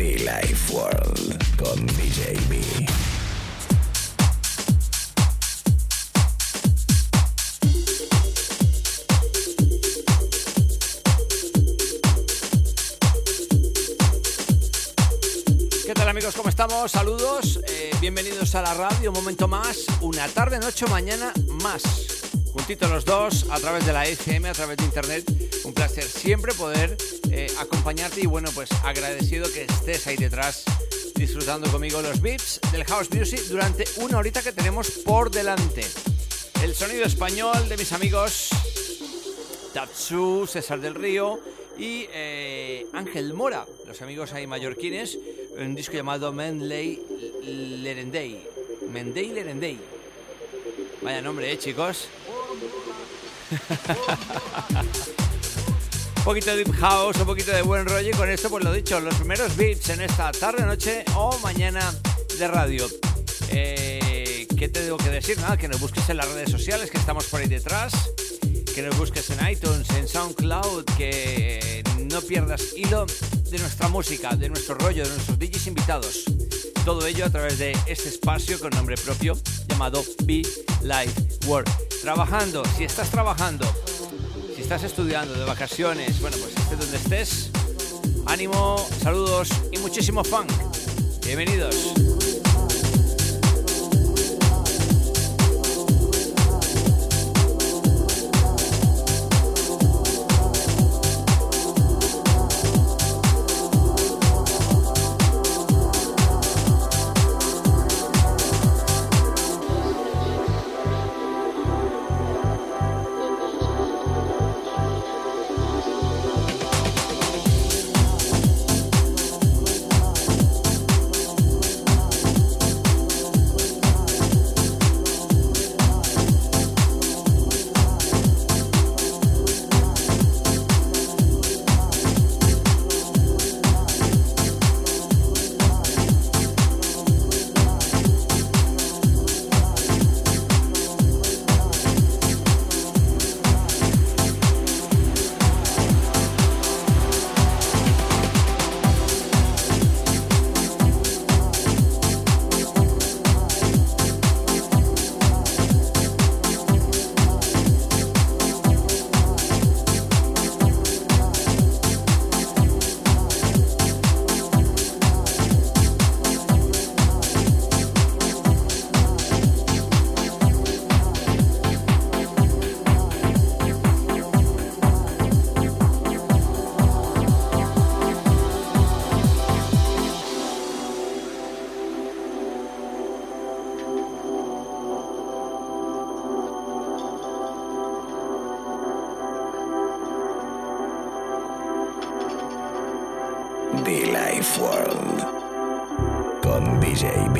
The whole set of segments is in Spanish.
Be Life World con DJ B. ¿Qué tal amigos? ¿Cómo estamos? Saludos, eh, bienvenidos a la radio, un momento más, una tarde, noche, mañana más. Juntitos los dos, a través de la FM, a través de internet. Un placer siempre poder eh, acompañarte y bueno, pues agradecido que estés ahí detrás disfrutando conmigo los beats del house music durante una horita que tenemos por delante. El sonido español de mis amigos Tatsu, César del Río y eh, Ángel Mora, los amigos ahí mallorquines, un disco llamado Menley Lerendey. Mendey Lerendey. Vaya nombre, ¿eh, chicos? un poquito de deep house, un poquito de buen rollo y con esto, pues lo dicho, los primeros beats en esta tarde, noche o mañana de radio. Eh, ¿Qué te tengo que decir? Nada, que nos busques en las redes sociales, que estamos por ahí detrás que nos busques en iTunes, en SoundCloud, que no pierdas hilo de nuestra música, de nuestro rollo, de nuestros DJs invitados. Todo ello a través de este espacio con nombre propio llamado Be Live World. Trabajando, si estás trabajando, estás estudiando de vacaciones, bueno, pues estés donde estés, ánimo, saludos y muchísimo funk. Bienvenidos. The Life World con DJ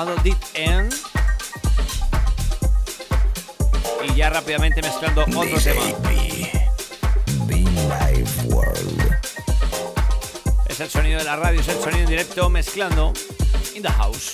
llamado Deep End. Y ya rápidamente mezclando otro tema. Es el sonido de la radio, es el sonido en directo mezclando in the house.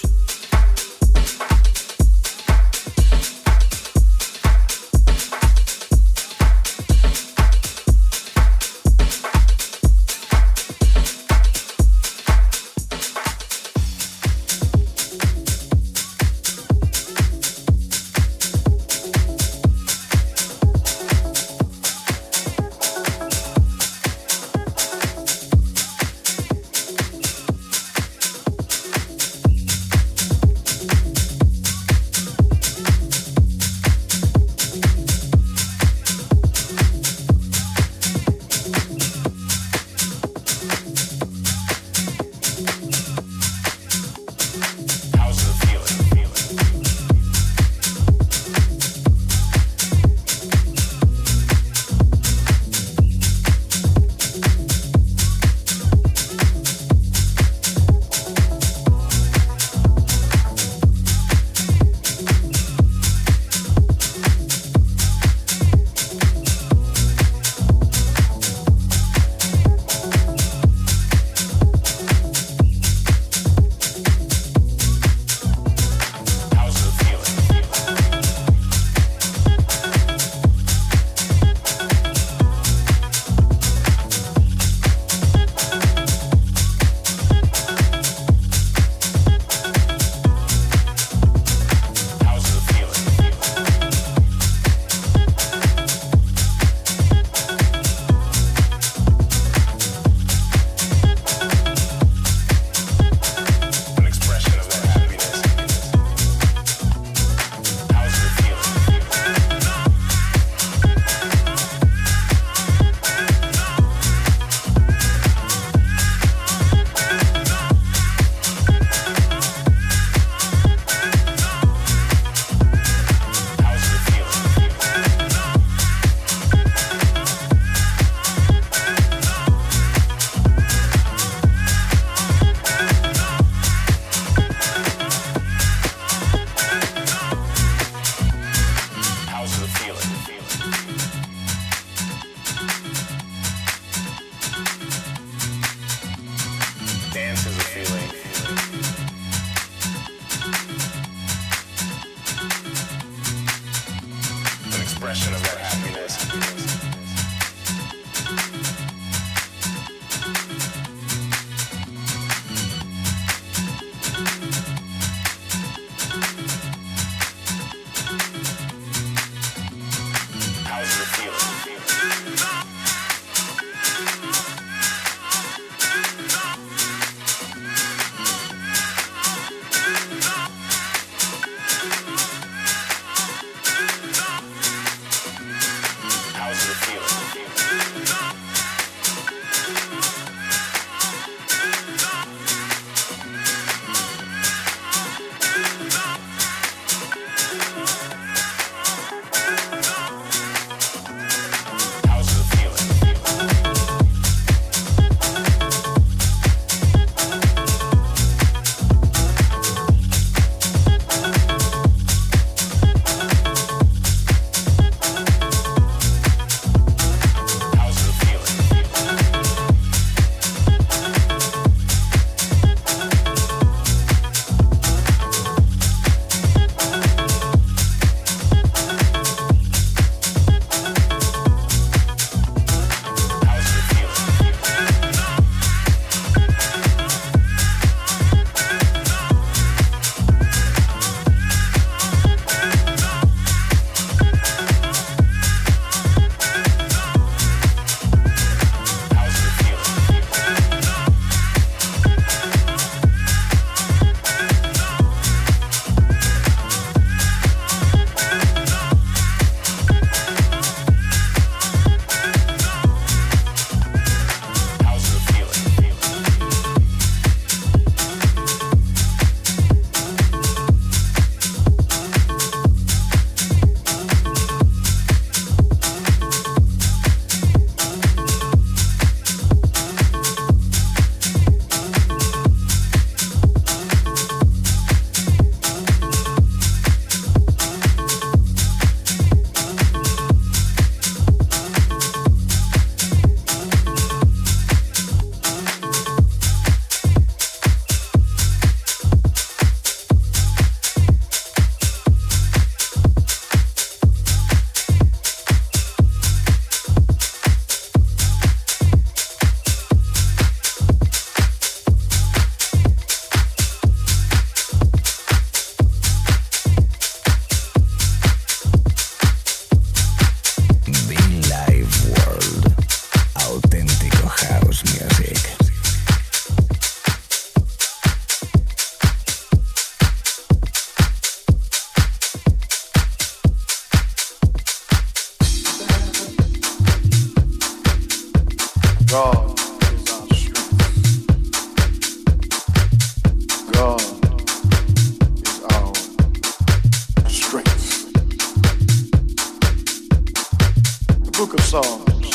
songs.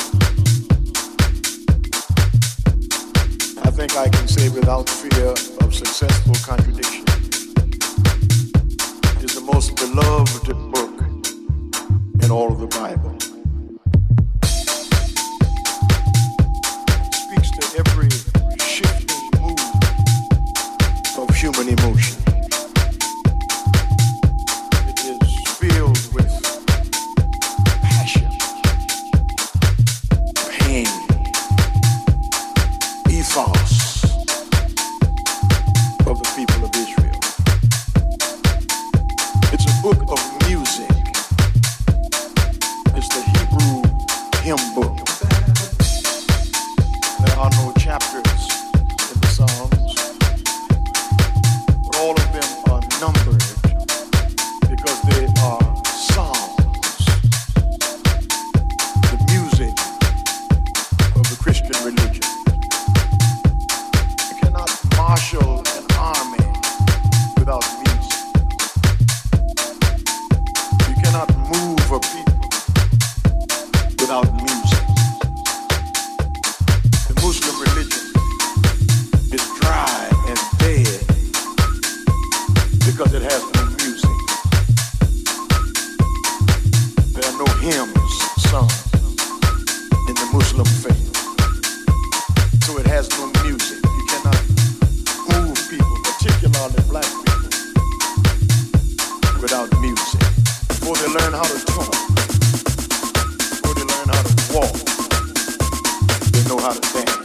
I think I can say without fear of successful contradiction is the most beloved book in all of the Bible. walk, they know how to dance.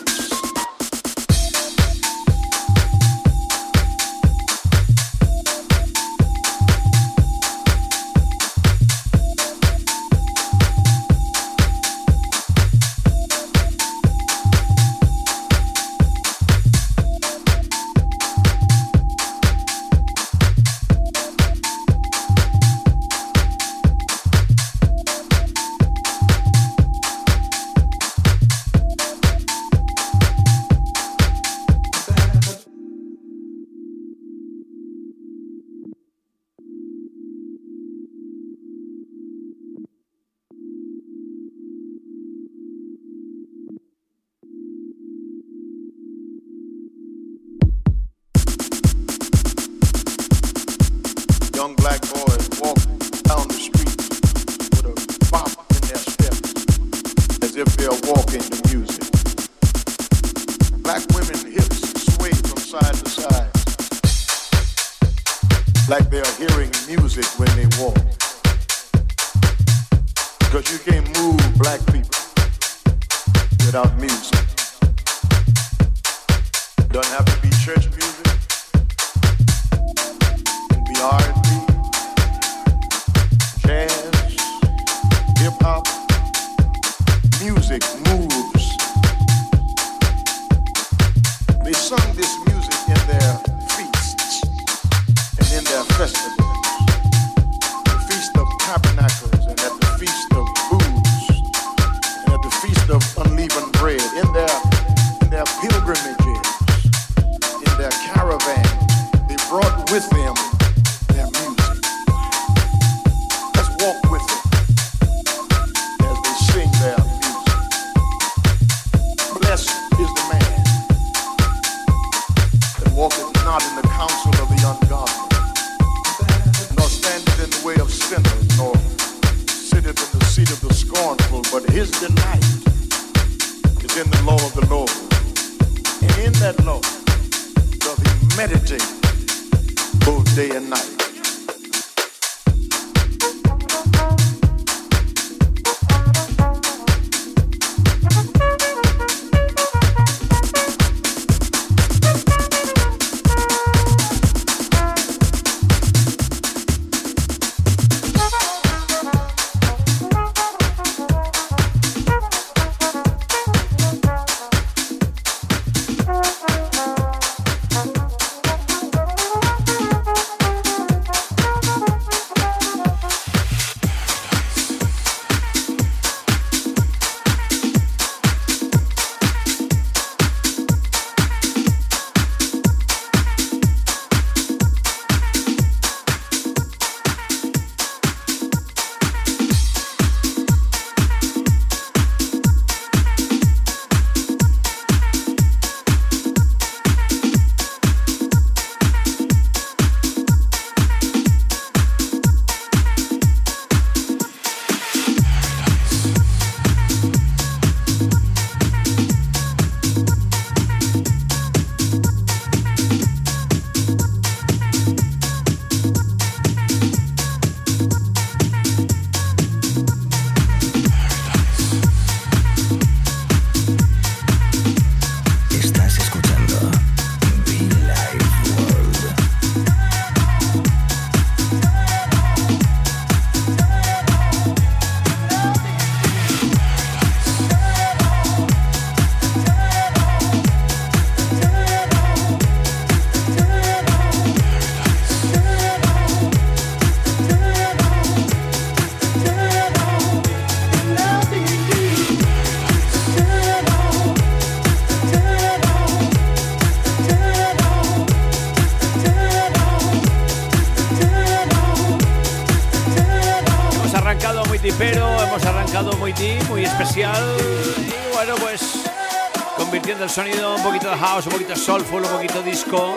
Soulful, un poquito disco.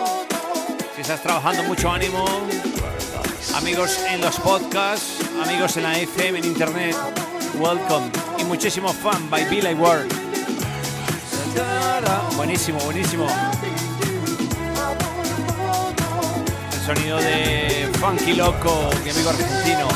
Si estás trabajando, mucho ánimo. Amigos en los podcasts, amigos en la FM, en internet, welcome. Y muchísimo fan by Billy Ward. Buenísimo, buenísimo. El sonido de Funky Loco, mi amigo argentino.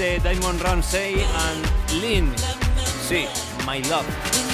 Diamond Ramsey and Lynn. Sí, My Love.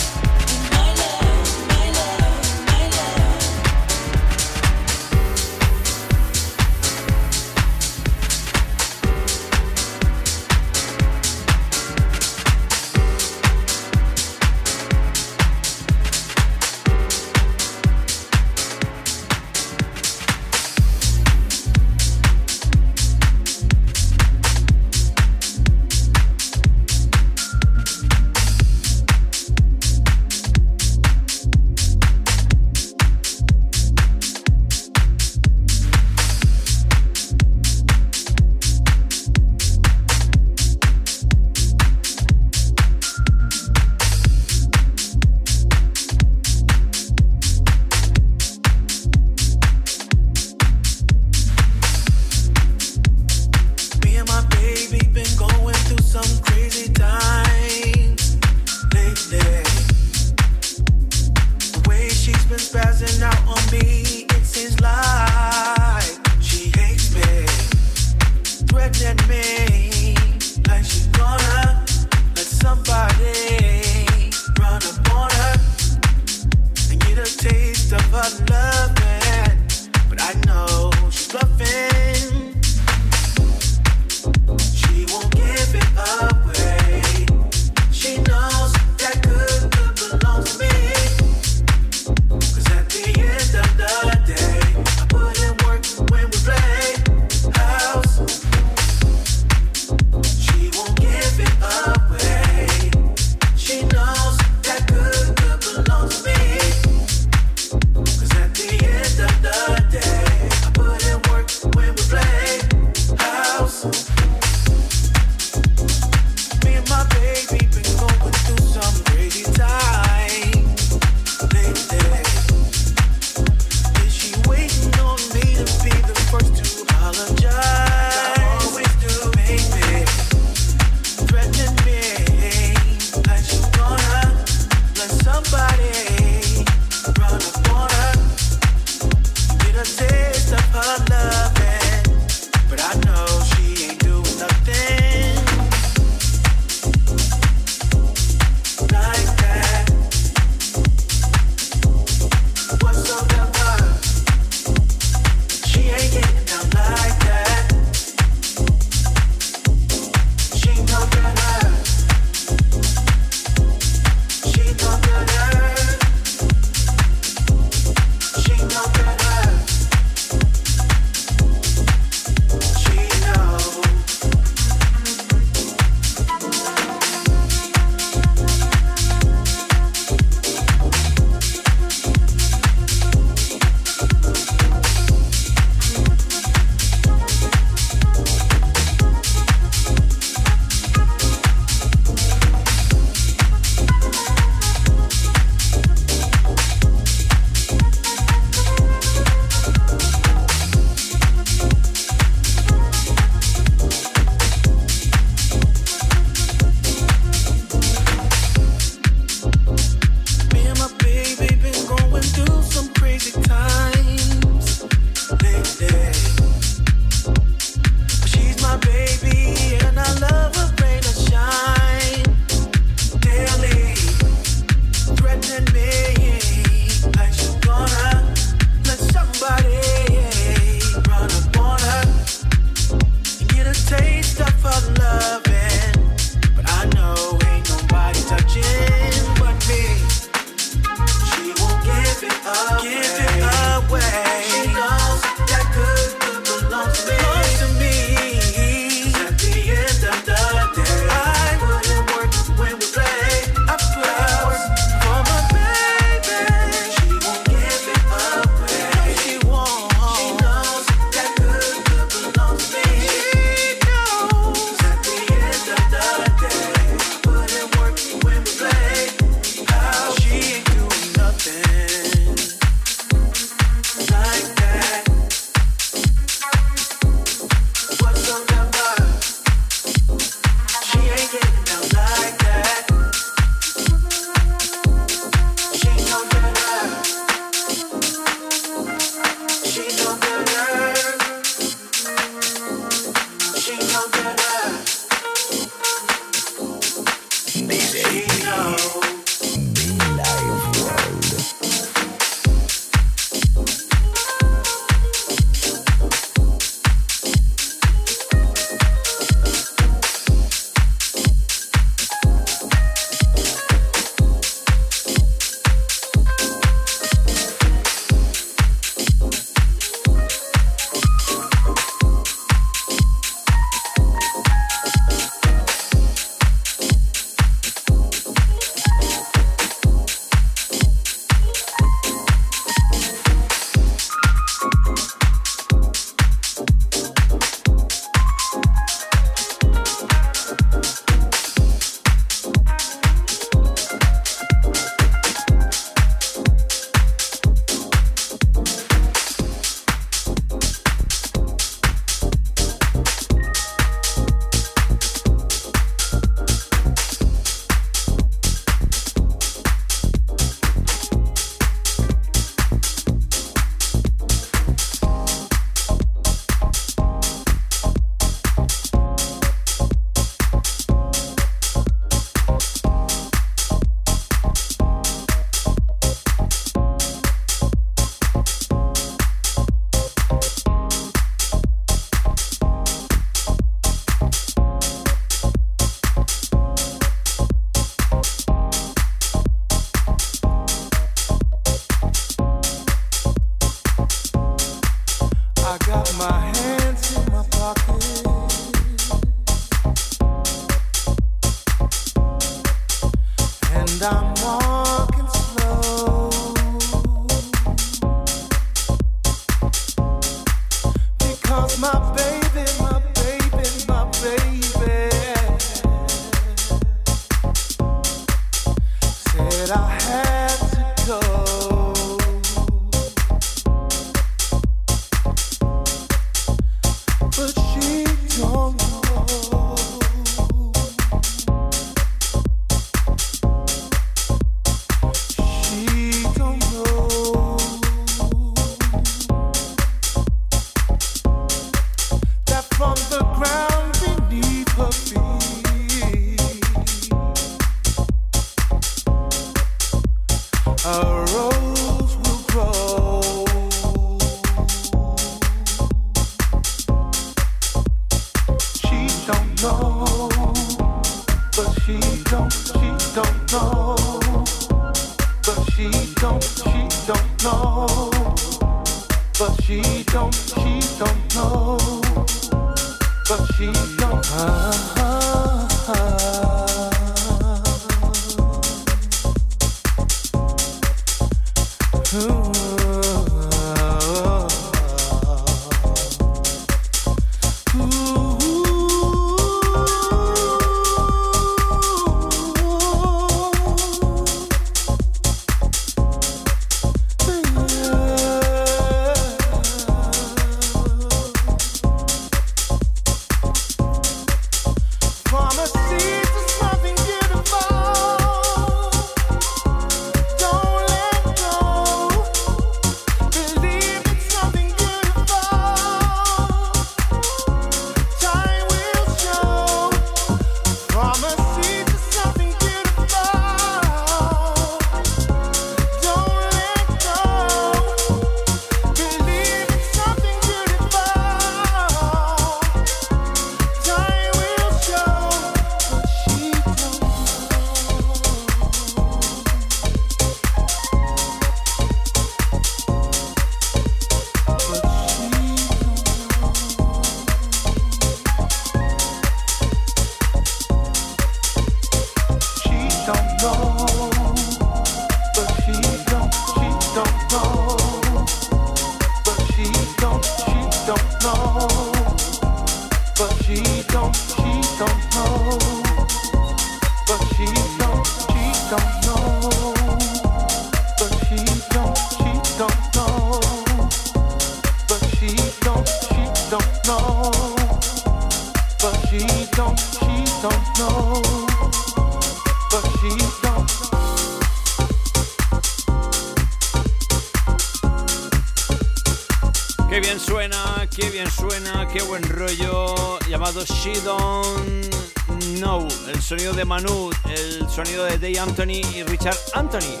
Anthony y Richard Anthony.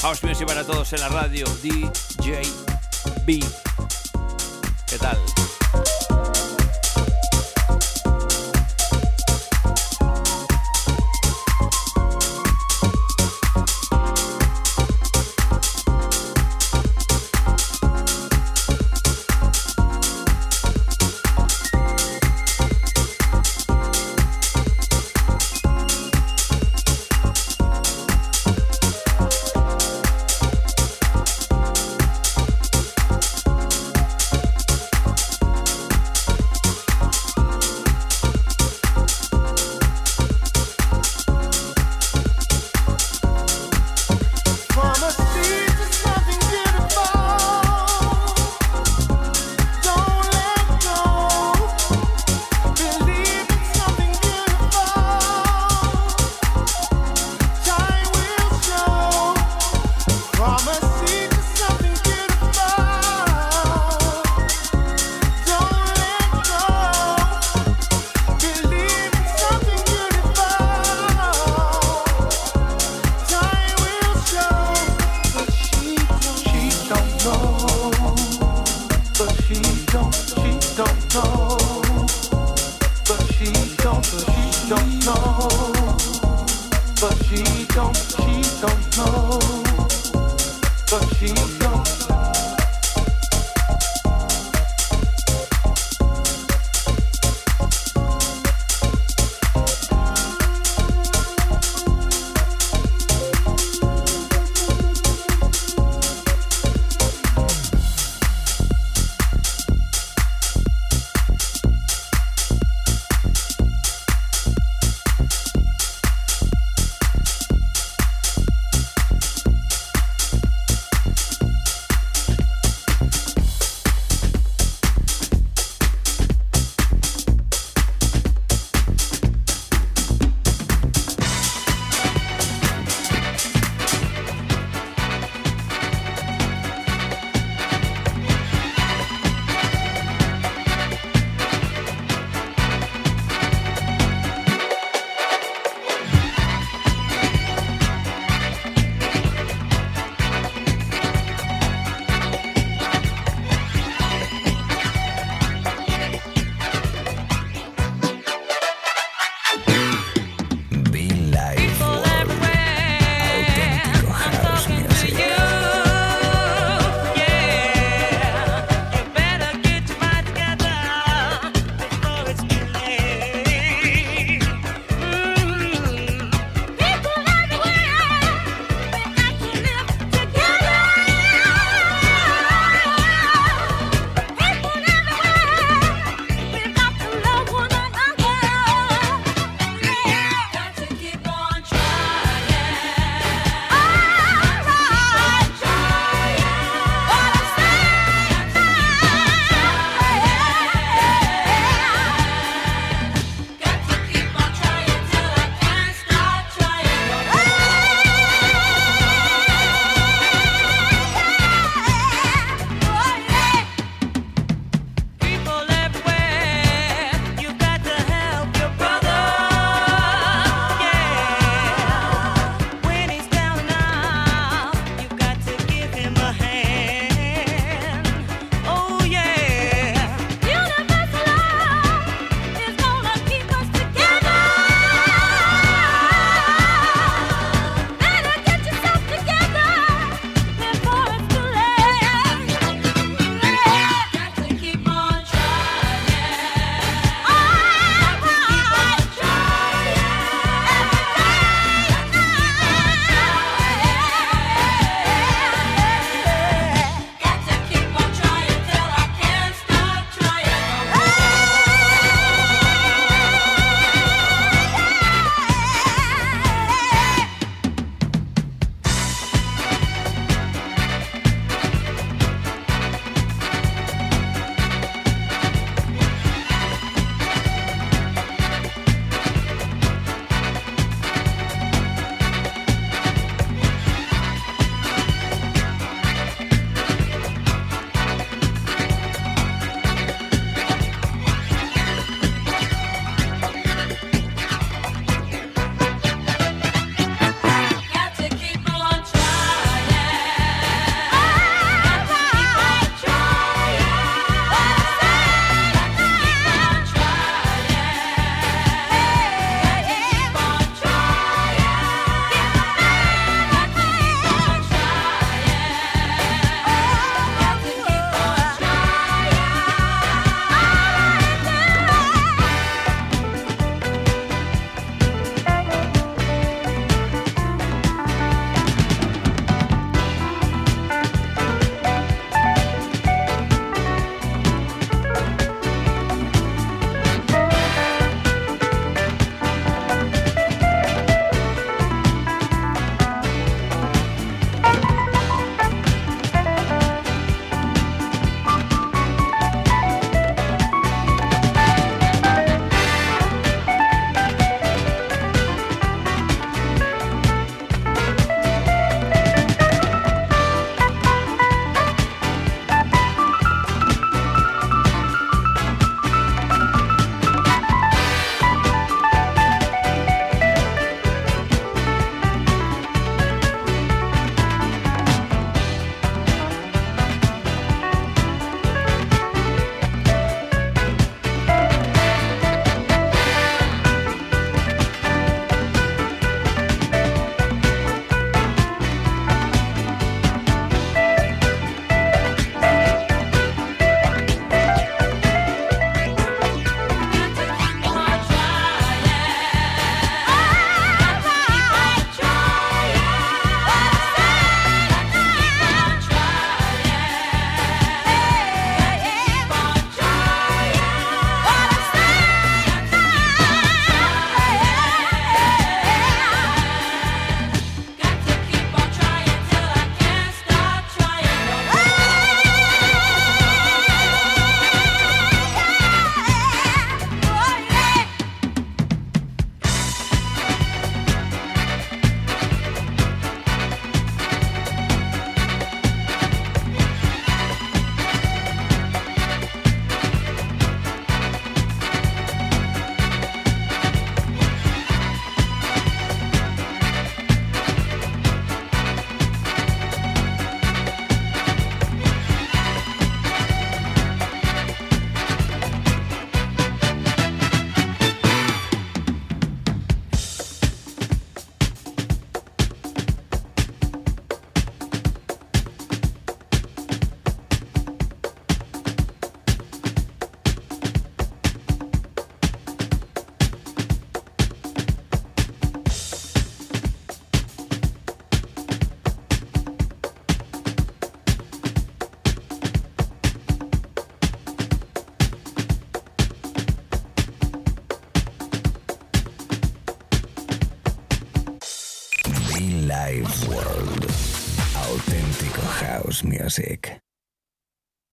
House Music para todos en la radio, DJ B.